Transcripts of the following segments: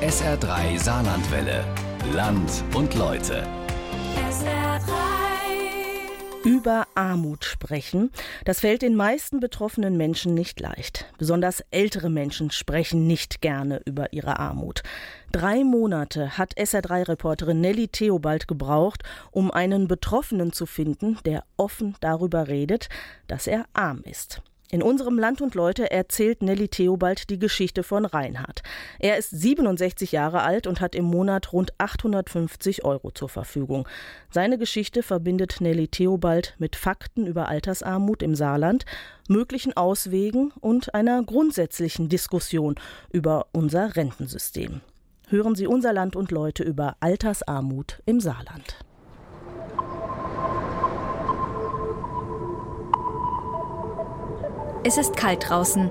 SR3 Saarlandwelle. Land und Leute. Über Armut sprechen, das fällt den meisten betroffenen Menschen nicht leicht. Besonders ältere Menschen sprechen nicht gerne über ihre Armut. Drei Monate hat SR3-Reporterin Nelly Theobald gebraucht, um einen Betroffenen zu finden, der offen darüber redet, dass er arm ist. In unserem Land und Leute erzählt Nelly Theobald die Geschichte von Reinhard. Er ist 67 Jahre alt und hat im Monat rund 850 Euro zur Verfügung. Seine Geschichte verbindet Nelly Theobald mit Fakten über Altersarmut im Saarland, möglichen Auswegen und einer grundsätzlichen Diskussion über unser Rentensystem. Hören Sie unser Land und Leute über Altersarmut im Saarland. Es ist kalt draußen,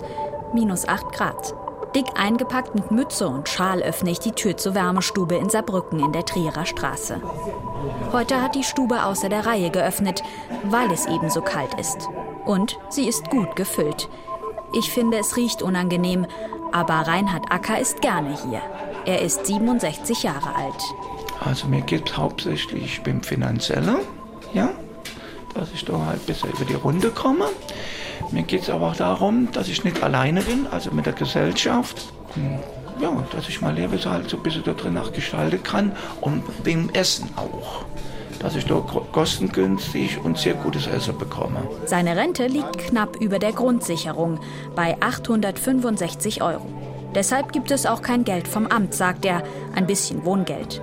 minus 8 Grad. Dick eingepackt mit Mütze und Schal öffne ich die Tür zur Wärmestube in Saarbrücken in der Trierer Straße. Heute hat die Stube außer der Reihe geöffnet, weil es eben so kalt ist. Und sie ist gut gefüllt. Ich finde, es riecht unangenehm, aber Reinhard Acker ist gerne hier. Er ist 67 Jahre alt. Also mir geht hauptsächlich, ich bin finanzieller, ja, dass ich da halt besser über die Runde komme. Mir geht es aber auch darum, dass ich nicht alleine bin, also mit der Gesellschaft. Ja, dass ich mein Leben halt so ein bisschen da drin auch gestalten kann und wegen Essen auch. Dass ich da kostengünstig und sehr gutes Essen bekomme. Seine Rente liegt knapp über der Grundsicherung bei 865 Euro. Deshalb gibt es auch kein Geld vom Amt, sagt er, ein bisschen Wohngeld.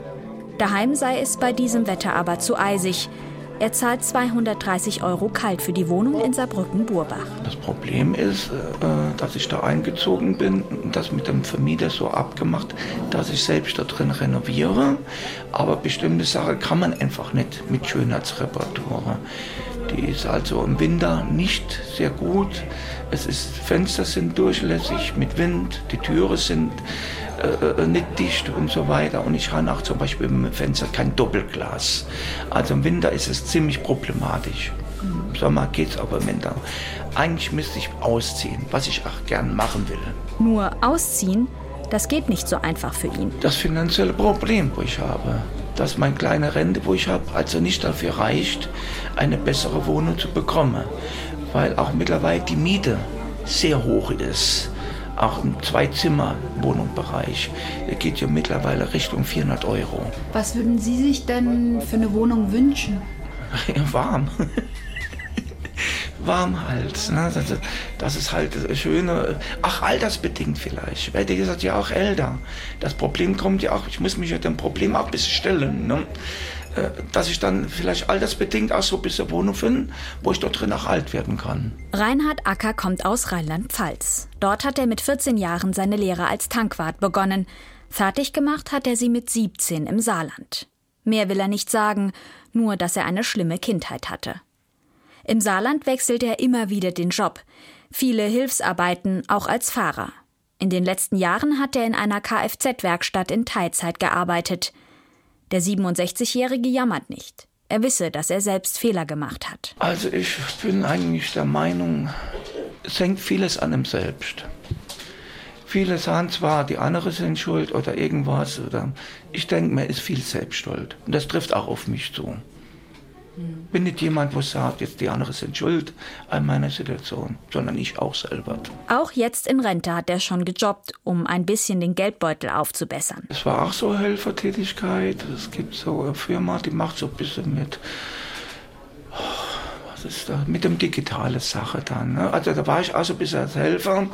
Daheim sei es bei diesem Wetter aber zu eisig. Er zahlt 230 Euro kalt für die Wohnung in Saarbrücken-Burbach. Das Problem ist, äh, dass ich da eingezogen bin und das mit dem Vermieter so abgemacht, dass ich selbst da drin renoviere. Aber bestimmte Sachen kann man einfach nicht mit Schönheitsreparatur. Die ist also im Winter nicht sehr gut. Es ist, Fenster sind durchlässig mit Wind, die Türen sind äh, äh, nicht dicht und so weiter. Und ich habe auch zum Beispiel im Fenster kein Doppelglas. Also im Winter ist es ziemlich problematisch. Im Sommer geht es aber im Winter. Eigentlich müsste ich ausziehen, was ich auch gern machen will. Nur ausziehen, das geht nicht so einfach für ihn. Das finanzielle Problem, wo ich habe, dass meine kleine Rente, wo ich habe, also nicht dafür reicht, eine bessere Wohnung zu bekommen. Weil auch mittlerweile die Miete sehr hoch ist auch im Zwei-Zimmer-Wohnungsbereich. Der geht ja mittlerweile Richtung 400 Euro. Was würden Sie sich denn für eine Wohnung wünschen? Warm. warm halt. Ne? Das, das, ist halt das Schöne. Ach, altersbedingt vielleicht. Weil der ist ja auch älter. Das Problem kommt ja auch, ich muss mich ja dem Problem auch ein bisschen stellen. Ne? Äh, dass ich dann vielleicht altersbedingt auch so ein bisschen Wohnung finde, wo ich dort drin auch alt werden kann. Reinhard Acker kommt aus Rheinland-Pfalz. Dort hat er mit 14 Jahren seine Lehre als Tankwart begonnen. Fertig gemacht hat er sie mit 17 im Saarland. Mehr will er nicht sagen, nur dass er eine schlimme Kindheit hatte. Im Saarland wechselt er immer wieder den Job. Viele Hilfsarbeiten, auch als Fahrer. In den letzten Jahren hat er in einer Kfz-Werkstatt in Teilzeit gearbeitet. Der 67-Jährige jammert nicht. Er wisse, dass er selbst Fehler gemacht hat. Also ich bin eigentlich der Meinung, es hängt vieles an ihm selbst. Viele sagen zwar, die anderen sind schuld oder irgendwas. Oder ich denke, mir ist viel selbst schuld. Und das trifft auch auf mich zu. Bin nicht jemand, der sagt, jetzt die anderen sind schuld an meiner Situation, sondern ich auch selber. Auch jetzt in Rente hat er schon gejobbt, um ein bisschen den Geldbeutel aufzubessern. Es war auch so Helfertätigkeit. Es gibt so eine Firma, die macht so ein bisschen mit was ist da, mit dem digitalen Sache dann. Ne? Also da war ich auch so ein bisschen als Helfer.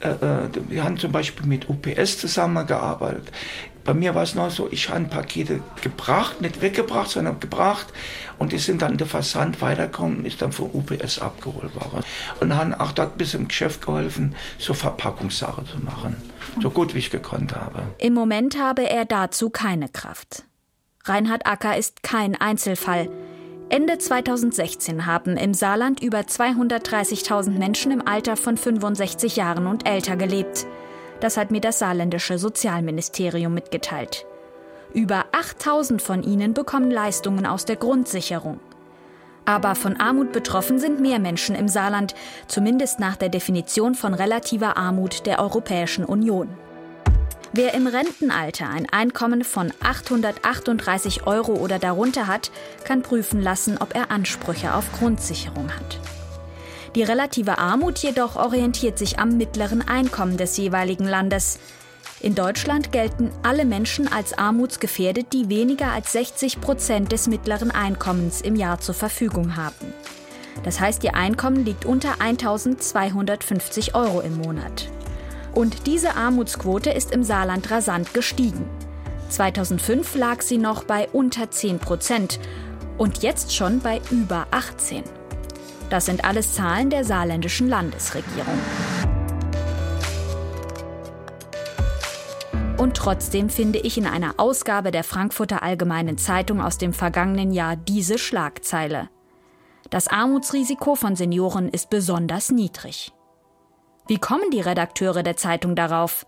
Äh, äh, wir haben zum Beispiel mit UPS zusammengearbeitet. Bei mir war es noch so, ich habe Pakete gebracht, nicht weggebracht, sondern gebracht und die sind dann der Versand weitergekommen ist dann von UPS abgeholt worden. Und haben auch dort bis im Geschäft geholfen, so Verpackungssachen zu machen, so gut wie ich gekonnt habe. Im Moment habe er dazu keine Kraft. Reinhard Acker ist kein Einzelfall. Ende 2016 haben im Saarland über 230.000 Menschen im Alter von 65 Jahren und älter gelebt. Das hat mir das saarländische Sozialministerium mitgeteilt. Über 8000 von ihnen bekommen Leistungen aus der Grundsicherung. Aber von Armut betroffen sind mehr Menschen im Saarland, zumindest nach der Definition von relativer Armut der Europäischen Union. Wer im Rentenalter ein Einkommen von 838 Euro oder darunter hat, kann prüfen lassen, ob er Ansprüche auf Grundsicherung hat. Die relative Armut jedoch orientiert sich am mittleren Einkommen des jeweiligen Landes. In Deutschland gelten alle Menschen als armutsgefährdet, die weniger als 60 Prozent des mittleren Einkommens im Jahr zur Verfügung haben. Das heißt, ihr Einkommen liegt unter 1250 Euro im Monat. Und diese Armutsquote ist im Saarland rasant gestiegen. 2005 lag sie noch bei unter 10 Prozent und jetzt schon bei über 18. Das sind alles Zahlen der saarländischen Landesregierung. Und trotzdem finde ich in einer Ausgabe der Frankfurter Allgemeinen Zeitung aus dem vergangenen Jahr diese Schlagzeile. Das Armutsrisiko von Senioren ist besonders niedrig. Wie kommen die Redakteure der Zeitung darauf?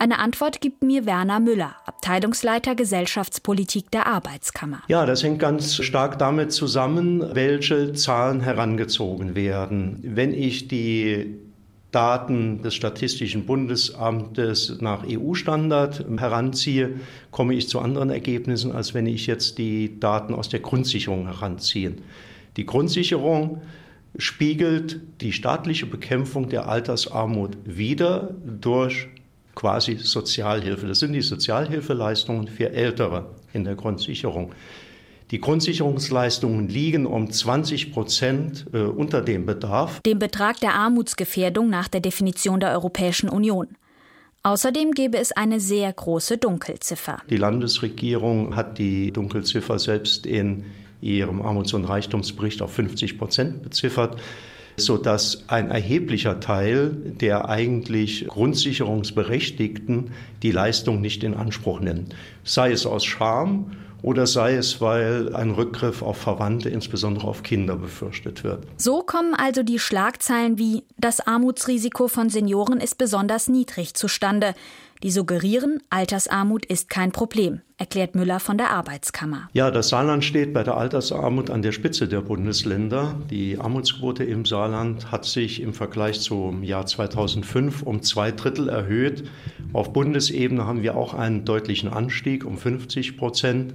Eine Antwort gibt mir Werner Müller, Abteilungsleiter Gesellschaftspolitik der Arbeitskammer. Ja, das hängt ganz stark damit zusammen, welche Zahlen herangezogen werden. Wenn ich die Daten des Statistischen Bundesamtes nach EU-Standard heranziehe, komme ich zu anderen Ergebnissen, als wenn ich jetzt die Daten aus der Grundsicherung heranziehe. Die Grundsicherung spiegelt die staatliche Bekämpfung der Altersarmut wider durch quasi Sozialhilfe. Das sind die Sozialhilfeleistungen für Ältere in der Grundsicherung. Die Grundsicherungsleistungen liegen um 20 Prozent äh, unter dem Bedarf. Dem Betrag der Armutsgefährdung nach der Definition der Europäischen Union. Außerdem gäbe es eine sehr große Dunkelziffer. Die Landesregierung hat die Dunkelziffer selbst in ihrem Armuts- und Reichtumsbericht auf 50 Prozent beziffert, sodass ein erheblicher Teil der eigentlich Grundsicherungsberechtigten die Leistung nicht in Anspruch nimmt. Sei es aus Scham oder sei es, weil ein Rückgriff auf Verwandte, insbesondere auf Kinder, befürchtet wird. So kommen also die Schlagzeilen wie Das Armutsrisiko von Senioren ist besonders niedrig zustande die suggerieren, Altersarmut ist kein Problem, erklärt Müller von der Arbeitskammer. Ja, das Saarland steht bei der Altersarmut an der Spitze der Bundesländer. Die Armutsquote im Saarland hat sich im Vergleich zum Jahr 2005 um zwei Drittel erhöht. Auf Bundesebene haben wir auch einen deutlichen Anstieg um 50 Prozent.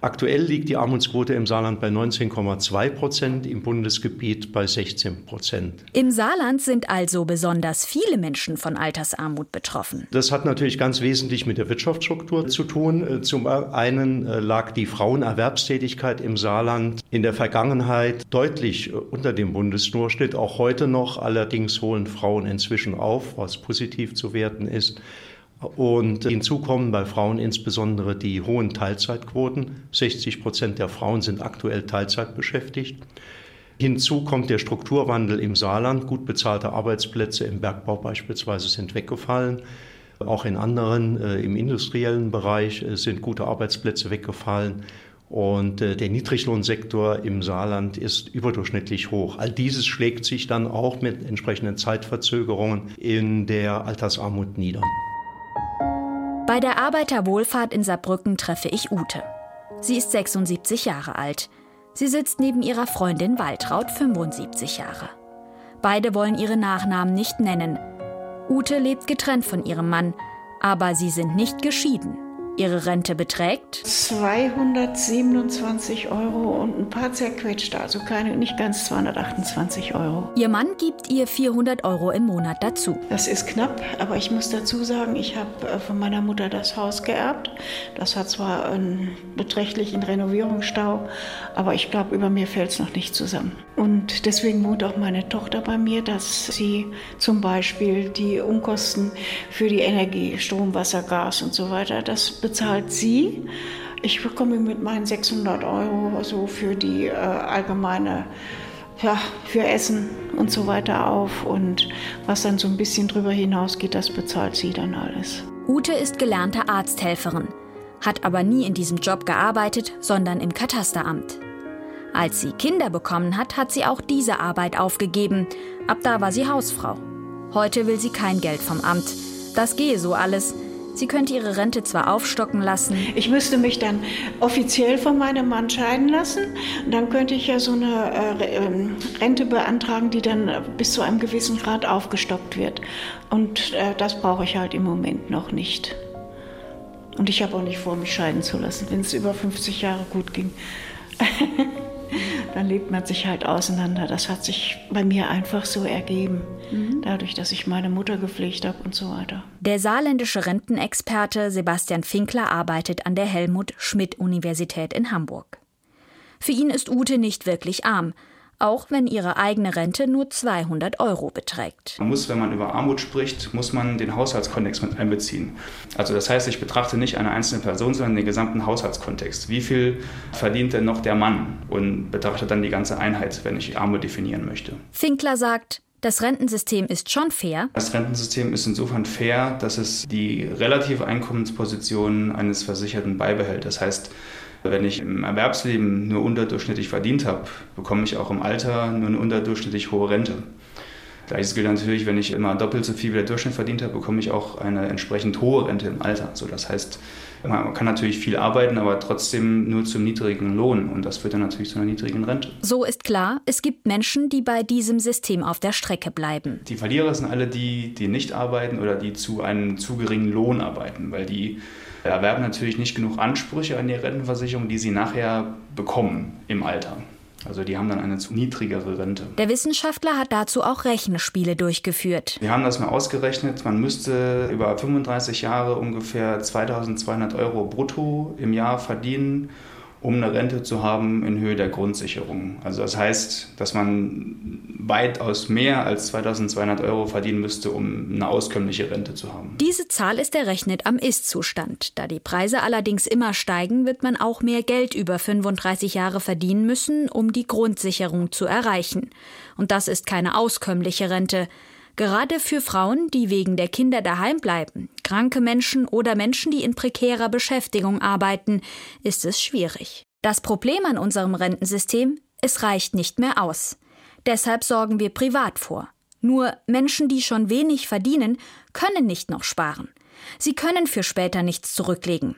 Aktuell liegt die Armutsquote im Saarland bei 19,2 Prozent, im Bundesgebiet bei 16 Prozent. Im Saarland sind also besonders viele Menschen von Altersarmut betroffen. Das hat natürlich ganz wesentlich mit der Wirtschaftsstruktur zu tun. Zum einen äh, lag die Frauenerwerbstätigkeit im Saarland in der Vergangenheit deutlich unter dem Bundesdurchschnitt, auch heute noch. Allerdings holen Frauen inzwischen auf, was positiv zu werten ist. Und hinzu kommen bei Frauen insbesondere die hohen Teilzeitquoten. 60 Prozent der Frauen sind aktuell Teilzeit beschäftigt. Hinzu kommt der Strukturwandel im Saarland. Gut bezahlte Arbeitsplätze im Bergbau beispielsweise sind weggefallen. Auch in anderen, äh, im industriellen Bereich äh, sind gute Arbeitsplätze weggefallen. Und äh, der Niedriglohnsektor im Saarland ist überdurchschnittlich hoch. All dieses schlägt sich dann auch mit entsprechenden Zeitverzögerungen in der Altersarmut nieder. Bei der Arbeiterwohlfahrt in Saarbrücken treffe ich Ute. Sie ist 76 Jahre alt. Sie sitzt neben ihrer Freundin Waltraud, 75 Jahre. Beide wollen ihre Nachnamen nicht nennen. Ute lebt getrennt von ihrem Mann, aber sie sind nicht geschieden. Ihre Rente beträgt 227 Euro und ein paar zerquetschte, also keine, nicht ganz 228 Euro. Ihr Mann gibt ihr 400 Euro im Monat dazu. Das ist knapp, aber ich muss dazu sagen, ich habe äh, von meiner Mutter das Haus geerbt. Das hat zwar einen beträchtlichen Renovierungsstau, aber ich glaube, über mir fällt es noch nicht zusammen. Und deswegen wohnt auch meine Tochter bei mir, dass sie zum Beispiel die Umkosten für die Energie, Strom, Wasser, Gas und so weiter, das bezahlt sie. Ich bekomme mit meinen 600 Euro so für die äh, allgemeine, ja, für Essen und so weiter auf. Und was dann so ein bisschen drüber hinausgeht, das bezahlt sie dann alles. Ute ist gelernte Arzthelferin, hat aber nie in diesem Job gearbeitet, sondern im Katasteramt. Als sie Kinder bekommen hat, hat sie auch diese Arbeit aufgegeben. Ab da war sie Hausfrau. Heute will sie kein Geld vom Amt. Das gehe so alles. Sie könnte ihre Rente zwar aufstocken lassen. Ich müsste mich dann offiziell von meinem Mann scheiden lassen. Und dann könnte ich ja so eine äh, ähm, Rente beantragen, die dann bis zu einem gewissen Grad aufgestockt wird. Und äh, das brauche ich halt im Moment noch nicht. Und ich habe auch nicht vor, mich scheiden zu lassen, wenn es über 50 Jahre gut ging. dann lebt man sich halt auseinander. Das hat sich bei mir einfach so ergeben, mhm. dadurch, dass ich meine Mutter gepflegt habe und so weiter. Der saarländische Rentenexperte Sebastian Finkler arbeitet an der Helmut Schmidt Universität in Hamburg. Für ihn ist Ute nicht wirklich arm auch wenn ihre eigene Rente nur 200 Euro beträgt. Man muss, wenn man über Armut spricht, muss man den Haushaltskontext mit einbeziehen. Also das heißt, ich betrachte nicht eine einzelne Person, sondern den gesamten Haushaltskontext. Wie viel verdient denn noch der Mann? Und betrachte dann die ganze Einheit, wenn ich Armut definieren möchte. Finkler sagt, das Rentensystem ist schon fair. Das Rentensystem ist insofern fair, dass es die relative Einkommensposition eines Versicherten beibehält. Das heißt, wenn ich im Erwerbsleben nur unterdurchschnittlich verdient habe, bekomme ich auch im Alter nur eine unterdurchschnittlich hohe Rente. Gleiches gilt natürlich, wenn ich immer doppelt so viel wie der Durchschnitt verdient habe, bekomme ich auch eine entsprechend hohe Rente im Alter. So, das heißt, man kann natürlich viel arbeiten, aber trotzdem nur zum niedrigen Lohn und das führt dann natürlich zu einer niedrigen Rente. So ist klar, es gibt Menschen, die bei diesem System auf der Strecke bleiben. Die Verlierer sind alle die, die nicht arbeiten oder die zu einem zu geringen Lohn arbeiten, weil die erwerben natürlich nicht genug Ansprüche an die Rentenversicherung, die sie nachher bekommen im Alter. Also die haben dann eine zu niedrigere Rente. Der Wissenschaftler hat dazu auch Rechenspiele durchgeführt. Wir haben das mal ausgerechnet. Man müsste über 35 Jahre ungefähr 2200 Euro brutto im Jahr verdienen, um eine Rente zu haben in Höhe der Grundsicherung. Also das heißt, dass man weitaus mehr als 2200 Euro verdienen müsste, um eine auskömmliche Rente zu haben. Diese Zahl ist errechnet am Ist-Zustand. Da die Preise allerdings immer steigen, wird man auch mehr Geld über 35 Jahre verdienen müssen, um die Grundsicherung zu erreichen. Und das ist keine auskömmliche Rente. Gerade für Frauen, die wegen der Kinder daheim bleiben, kranke Menschen oder Menschen, die in prekärer Beschäftigung arbeiten, ist es schwierig. Das Problem an unserem Rentensystem, es reicht nicht mehr aus. Deshalb sorgen wir privat vor. Nur Menschen, die schon wenig verdienen, können nicht noch sparen. Sie können für später nichts zurücklegen.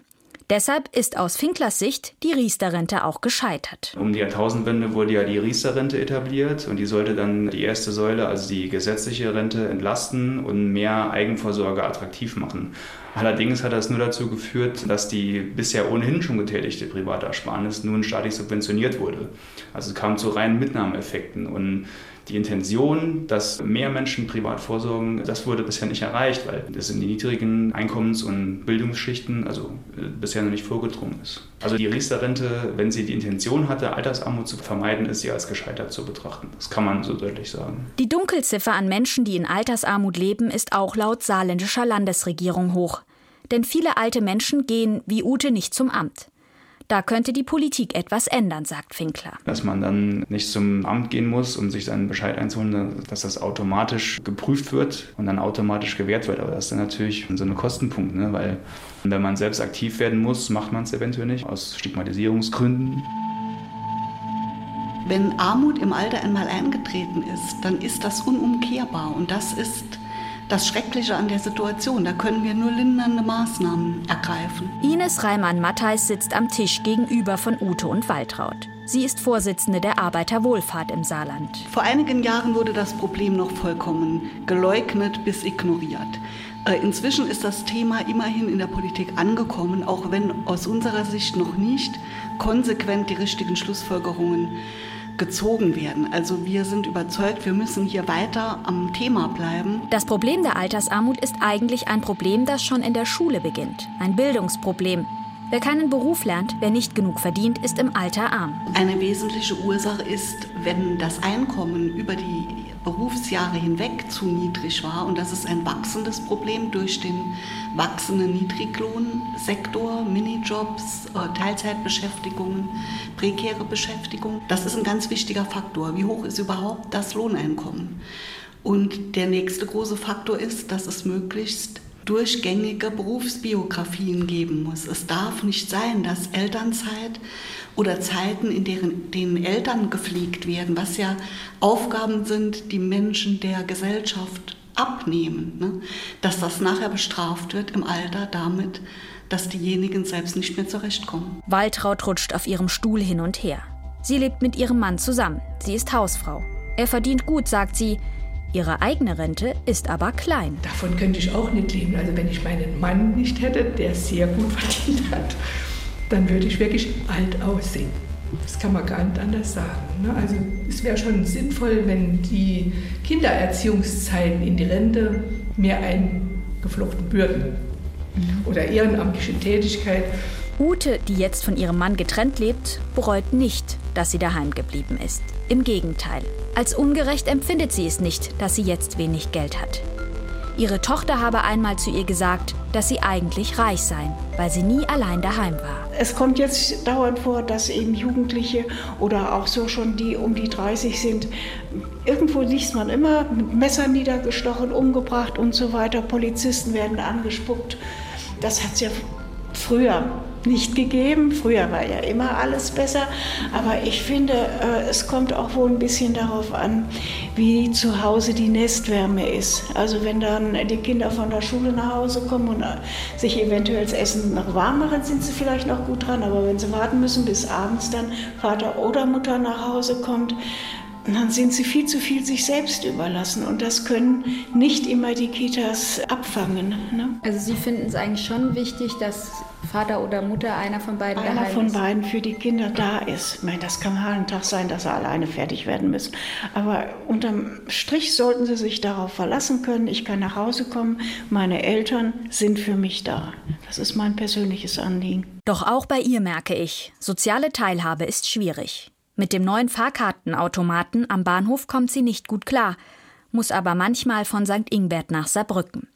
Deshalb ist aus Finklers Sicht die Riester-Rente auch gescheitert. Um die Jahrtausendwende wurde ja die Riester-Rente etabliert und die sollte dann die erste Säule, also die gesetzliche Rente, entlasten und mehr Eigenvorsorge attraktiv machen. Allerdings hat das nur dazu geführt, dass die bisher ohnehin schon getätigte private Ersparnis nun staatlich subventioniert wurde. Also es kam zu reinen Mitnahmeeffekten und die Intention, dass mehr Menschen privat vorsorgen, das wurde bisher nicht erreicht, weil das in die niedrigen Einkommens- und Bildungsschichten also äh, bisher noch nicht vorgedrungen ist. Also die Riester-Rente, wenn sie die Intention hatte, Altersarmut zu vermeiden, ist sie als gescheitert zu betrachten. Das kann man so deutlich sagen. Die Dunkelziffer an Menschen, die in Altersarmut leben, ist auch laut saarländischer Landesregierung hoch. Denn viele alte Menschen gehen wie Ute nicht zum Amt. Da könnte die Politik etwas ändern, sagt Finkler. Dass man dann nicht zum Amt gehen muss, um sich seinen Bescheid einzuholen, dass das automatisch geprüft wird und dann automatisch gewährt wird. Aber das ist dann natürlich so ein Kostenpunkt, ne? weil wenn man selbst aktiv werden muss, macht man es eventuell nicht aus Stigmatisierungsgründen. Wenn Armut im Alter einmal eingetreten ist, dann ist das unumkehrbar und das ist das Schreckliche an der Situation. Da können wir nur lindernde Maßnahmen ergreifen. Ines Reimann-Mattheis sitzt am Tisch gegenüber von Ute und Waltraud. Sie ist Vorsitzende der Arbeiterwohlfahrt im Saarland. Vor einigen Jahren wurde das Problem noch vollkommen geleugnet bis ignoriert. Äh, inzwischen ist das Thema immerhin in der Politik angekommen, auch wenn aus unserer Sicht noch nicht konsequent die richtigen Schlussfolgerungen gezogen werden. Also wir sind überzeugt, wir müssen hier weiter am Thema bleiben. Das Problem der Altersarmut ist eigentlich ein Problem, das schon in der Schule beginnt. Ein Bildungsproblem. Wer keinen Beruf lernt, wer nicht genug verdient, ist im Alter arm. Eine wesentliche Ursache ist, wenn das Einkommen über die Berufsjahre hinweg zu niedrig war. Und das ist ein wachsendes Problem durch den wachsenden Niedriglohnsektor, Minijobs, äh, Teilzeitbeschäftigungen, prekäre Beschäftigung. Das ist ein ganz wichtiger Faktor. Wie hoch ist überhaupt das Lohneinkommen? Und der nächste große Faktor ist, dass es möglichst durchgängige Berufsbiografien geben muss. Es darf nicht sein, dass Elternzeit oder Zeiten, in deren, denen Eltern gepflegt werden, was ja Aufgaben sind, die Menschen der Gesellschaft abnehmen, ne? dass das nachher bestraft wird im Alter damit, dass diejenigen selbst nicht mehr zurechtkommen. Waltraud rutscht auf ihrem Stuhl hin und her. Sie lebt mit ihrem Mann zusammen. Sie ist Hausfrau. Er verdient gut, sagt sie. Ihre eigene Rente ist aber klein. Davon könnte ich auch nicht leben. Also wenn ich meinen Mann nicht hätte, der sehr gut verdient hat, dann würde ich wirklich alt aussehen. Das kann man gar nicht anders sagen. Ne? Also es wäre schon sinnvoll, wenn die Kindererziehungszeiten in die Rente mehr eingeflochten würden. Oder ehrenamtliche Tätigkeit. Ute, die jetzt von ihrem Mann getrennt lebt, bereut nicht, dass sie daheim geblieben ist. Im Gegenteil. Als ungerecht empfindet sie es nicht, dass sie jetzt wenig Geld hat. Ihre Tochter habe einmal zu ihr gesagt, dass sie eigentlich reich seien, weil sie nie allein daheim war. Es kommt jetzt dauernd vor, dass eben Jugendliche oder auch so schon die um die 30 sind, irgendwo liest man immer mit Messern niedergestochen, umgebracht und so weiter. Polizisten werden angespuckt. Das hat es ja früher nicht gegeben. Früher war ja immer alles besser. Aber ich finde, äh, es kommt auch wohl ein bisschen darauf an, wie zu Hause die Nestwärme ist. Also wenn dann die Kinder von der Schule nach Hause kommen und äh, sich eventuell das Essen noch warm machen, sind sie vielleicht noch gut dran. Aber wenn sie warten müssen, bis abends dann Vater oder Mutter nach Hause kommt, dann sind sie viel zu viel sich selbst überlassen und das können nicht immer die Kitas abfangen. Ne? Also Sie finden es eigentlich schon wichtig, dass Vater oder Mutter, einer von beiden Einer von ist. beiden für die Kinder da ist. Ich meine, das kann mal ein Tag sein, dass sie alleine fertig werden müssen. Aber unterm Strich sollten sie sich darauf verlassen können, ich kann nach Hause kommen, meine Eltern sind für mich da. Das ist mein persönliches Anliegen. Doch auch bei ihr merke ich, soziale Teilhabe ist schwierig. Mit dem neuen Fahrkartenautomaten am Bahnhof kommt sie nicht gut klar, muss aber manchmal von St. Ingbert nach Saarbrücken.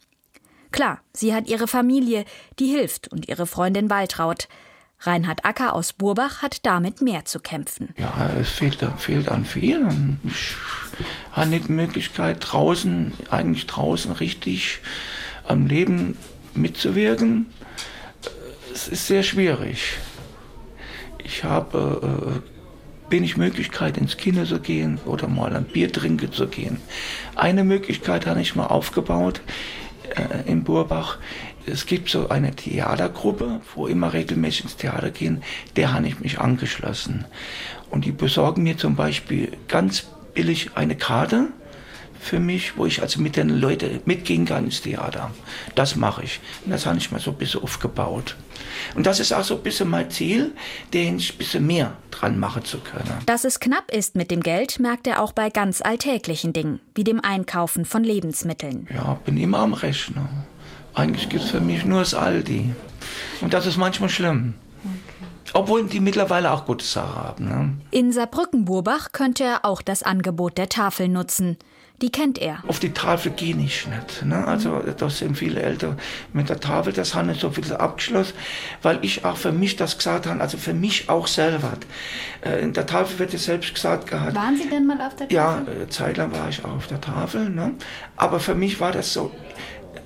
Klar, sie hat ihre Familie, die hilft und ihre Freundin Waltraud. Reinhard Acker aus Burbach hat damit mehr zu kämpfen. Ja, es fehlt, fehlt an vielen. Ich habe nicht die Möglichkeit, draußen, eigentlich draußen richtig am Leben mitzuwirken. Es ist sehr schwierig. Ich habe äh, wenig Möglichkeit, ins Kino zu gehen oder mal ein Bier trinken zu gehen. Eine Möglichkeit habe ich mal aufgebaut äh, in Burbach. Es gibt so eine Theatergruppe, wo immer regelmäßig ins Theater gehen. Der habe ich mich angeschlossen. Und die besorgen mir zum Beispiel ganz billig eine Karte für mich, wo ich also mit den Leuten mitgehen kann ins Theater. Das mache ich. Und das habe ich mal so ein bisschen aufgebaut. Und das ist auch so ein bisschen mein Ziel, den ein bisschen mehr dran machen zu können. Dass es knapp ist mit dem Geld, merkt er auch bei ganz alltäglichen Dingen, wie dem Einkaufen von Lebensmitteln. Ja, bin immer am Rechner. Eigentlich gibt es für mich nur das Aldi. Und das ist manchmal schlimm. Obwohl die mittlerweile auch gute Sachen haben. Ne? In Saarbrücken-Burbach könnte er auch das Angebot der Tafel nutzen. Die kennt er. Auf die Tafel gehe ich nicht. Ne? Also das sind viele Eltern mit der Tafel, das haben so viel abgeschlossen, weil ich auch für mich das gesagt habe, also für mich auch selber. Äh, in der Tafel wird es selbst gesagt gehabt. Waren Sie denn mal auf der Tafel? Ja, äh, zeitlang war ich auch auf der Tafel. Ne? Aber für mich war das so,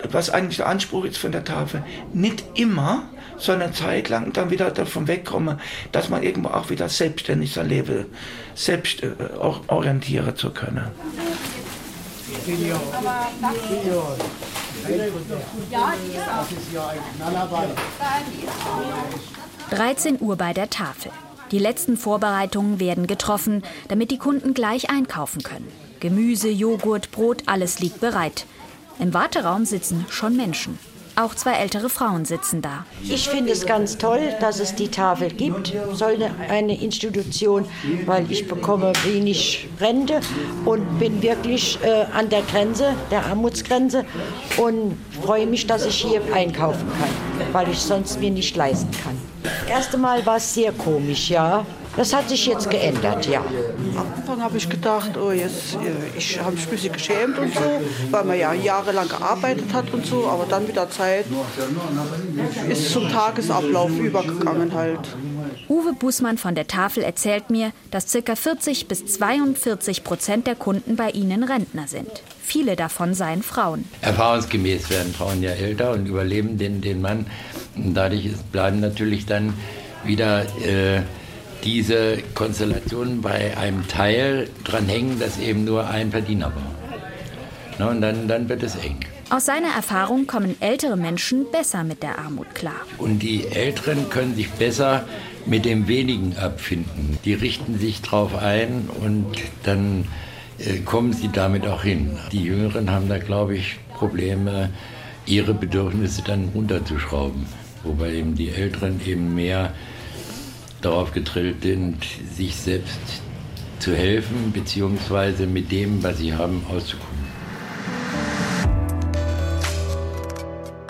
was eigentlich der Anspruch ist von der Tafel, nicht immer, sondern zeitlang dann wieder davon wegkommen, dass man irgendwo auch wieder selbstständig sein Leben selbst äh, orientieren zu können. 13 Uhr bei der Tafel. Die letzten Vorbereitungen werden getroffen, damit die Kunden gleich einkaufen können. Gemüse, Joghurt, Brot, alles liegt bereit. Im Warteraum sitzen schon Menschen. Auch zwei ältere Frauen sitzen da. Ich finde es ganz toll, dass es die Tafel gibt, soll eine Institution, weil ich bekomme wenig Rente und bin wirklich äh, an der Grenze, der Armutsgrenze und freue mich, dass ich hier einkaufen kann, weil ich sonst mir nicht leisten kann. Das erste Mal war es sehr komisch, ja. Das hat sich jetzt geändert, ja. Am Anfang habe ich gedacht, oh, jetzt, äh, ich habe mich ein bisschen geschämt und so, weil man ja jahrelang gearbeitet hat und so, aber dann mit der Zeit ist zum Tagesablauf übergegangen halt. Uwe Bußmann von der Tafel erzählt mir, dass ca. 40 bis 42 Prozent der Kunden bei ihnen Rentner sind. Viele davon seien Frauen. Erfahrungsgemäß werden Frauen ja älter und überleben den, den Mann. Und dadurch bleiben natürlich dann wieder äh, diese Konstellation bei einem Teil dran hängen, dass eben nur ein Verdiener war. Na, und dann, dann wird es eng. Aus seiner Erfahrung kommen ältere Menschen besser mit der Armut klar. Und die Älteren können sich besser mit dem Wenigen abfinden. Die richten sich darauf ein und dann äh, kommen sie damit auch hin. Die Jüngeren haben da, glaube ich, Probleme, ihre Bedürfnisse dann runterzuschrauben. Wobei eben die Älteren eben mehr darauf getrillt sind, sich selbst zu helfen, beziehungsweise mit dem, was sie haben, auszukommen.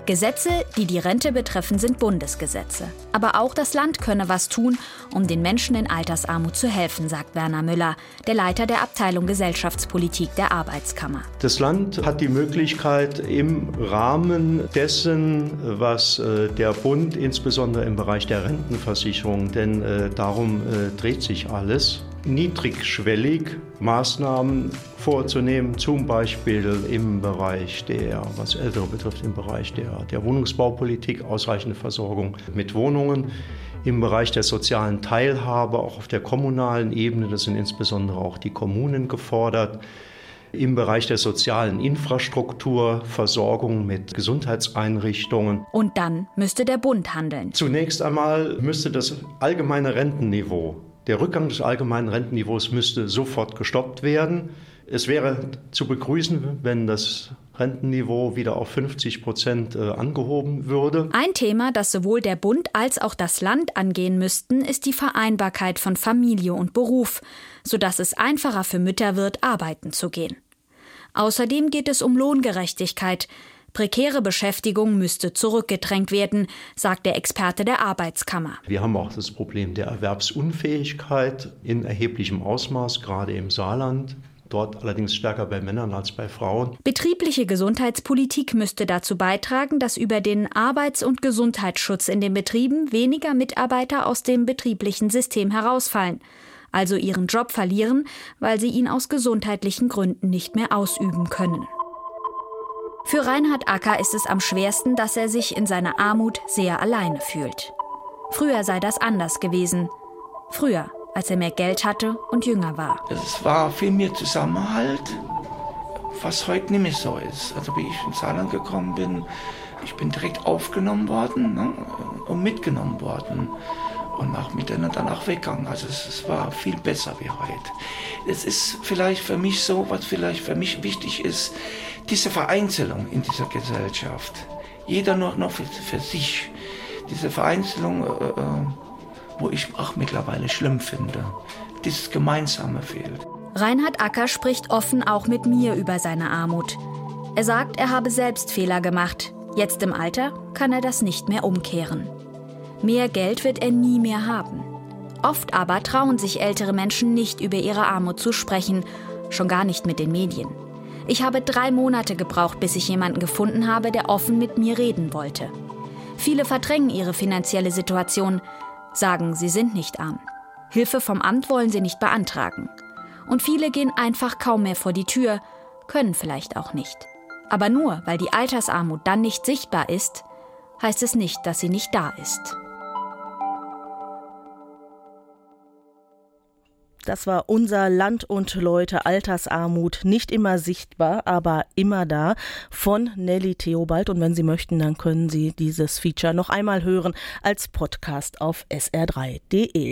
Gesetze, die die Rente betreffen, sind Bundesgesetze. Aber auch das Land könne was tun, um den Menschen in Altersarmut zu helfen, sagt Werner Müller, der Leiter der Abteilung Gesellschaftspolitik der Arbeitskammer. Das Land hat die Möglichkeit, im Rahmen dessen, was äh, der Bund insbesondere im Bereich der Rentenversicherung, denn äh, darum äh, dreht sich alles, niedrigschwellig Maßnahmen vorzunehmen, zum Beispiel im Bereich der, was Ältere betrifft, im Bereich der, der Wohnungsbaupolitik, ausreichende Versorgung mit Wohnungen, im Bereich der sozialen Teilhabe, auch auf der kommunalen Ebene, das sind insbesondere auch die Kommunen gefordert, im Bereich der sozialen Infrastruktur, Versorgung mit Gesundheitseinrichtungen. Und dann müsste der Bund handeln. Zunächst einmal müsste das allgemeine Rentenniveau der Rückgang des allgemeinen Rentenniveaus müsste sofort gestoppt werden. Es wäre zu begrüßen, wenn das Rentenniveau wieder auf 50 Prozent äh, angehoben würde. Ein Thema, das sowohl der Bund als auch das Land angehen müssten, ist die Vereinbarkeit von Familie und Beruf, sodass es einfacher für Mütter wird, arbeiten zu gehen. Außerdem geht es um Lohngerechtigkeit, Prekäre Beschäftigung müsste zurückgedrängt werden, sagt der Experte der Arbeitskammer. Wir haben auch das Problem der Erwerbsunfähigkeit in erheblichem Ausmaß, gerade im Saarland. Dort allerdings stärker bei Männern als bei Frauen. Betriebliche Gesundheitspolitik müsste dazu beitragen, dass über den Arbeits- und Gesundheitsschutz in den Betrieben weniger Mitarbeiter aus dem betrieblichen System herausfallen, also ihren Job verlieren, weil sie ihn aus gesundheitlichen Gründen nicht mehr ausüben können. Für Reinhard Acker ist es am schwersten, dass er sich in seiner Armut sehr alleine fühlt. Früher sei das anders gewesen. Früher, als er mehr Geld hatte und jünger war. Es war viel mehr Zusammenhalt, was heute nicht mehr so ist. Also wie ich ins Saarland gekommen bin, ich bin direkt aufgenommen worden ne, und mitgenommen worden und auch miteinander danach weggegangen. Also es, es, war viel besser wie heute. Es ist vielleicht für mich so, was vielleicht für mich wichtig ist, diese Vereinzelung in dieser Gesellschaft. Jeder nur noch für, für sich. Diese Vereinzelung, äh, äh, wo ich auch mittlerweile schlimm finde. Dieses Gemeinsame fehlt. Reinhard Acker spricht offen auch mit mir über seine Armut. Er sagt, er habe selbst Fehler gemacht. Jetzt im Alter kann er das nicht mehr umkehren. Mehr Geld wird er nie mehr haben. Oft aber trauen sich ältere Menschen nicht über ihre Armut zu sprechen, schon gar nicht mit den Medien. Ich habe drei Monate gebraucht, bis ich jemanden gefunden habe, der offen mit mir reden wollte. Viele verdrängen ihre finanzielle Situation, sagen, sie sind nicht arm. Hilfe vom Amt wollen sie nicht beantragen. Und viele gehen einfach kaum mehr vor die Tür, können vielleicht auch nicht. Aber nur weil die Altersarmut dann nicht sichtbar ist, heißt es nicht, dass sie nicht da ist. Das war unser Land und Leute Altersarmut, nicht immer sichtbar, aber immer da, von Nelly Theobald. Und wenn Sie möchten, dann können Sie dieses Feature noch einmal hören als Podcast auf sr3.de.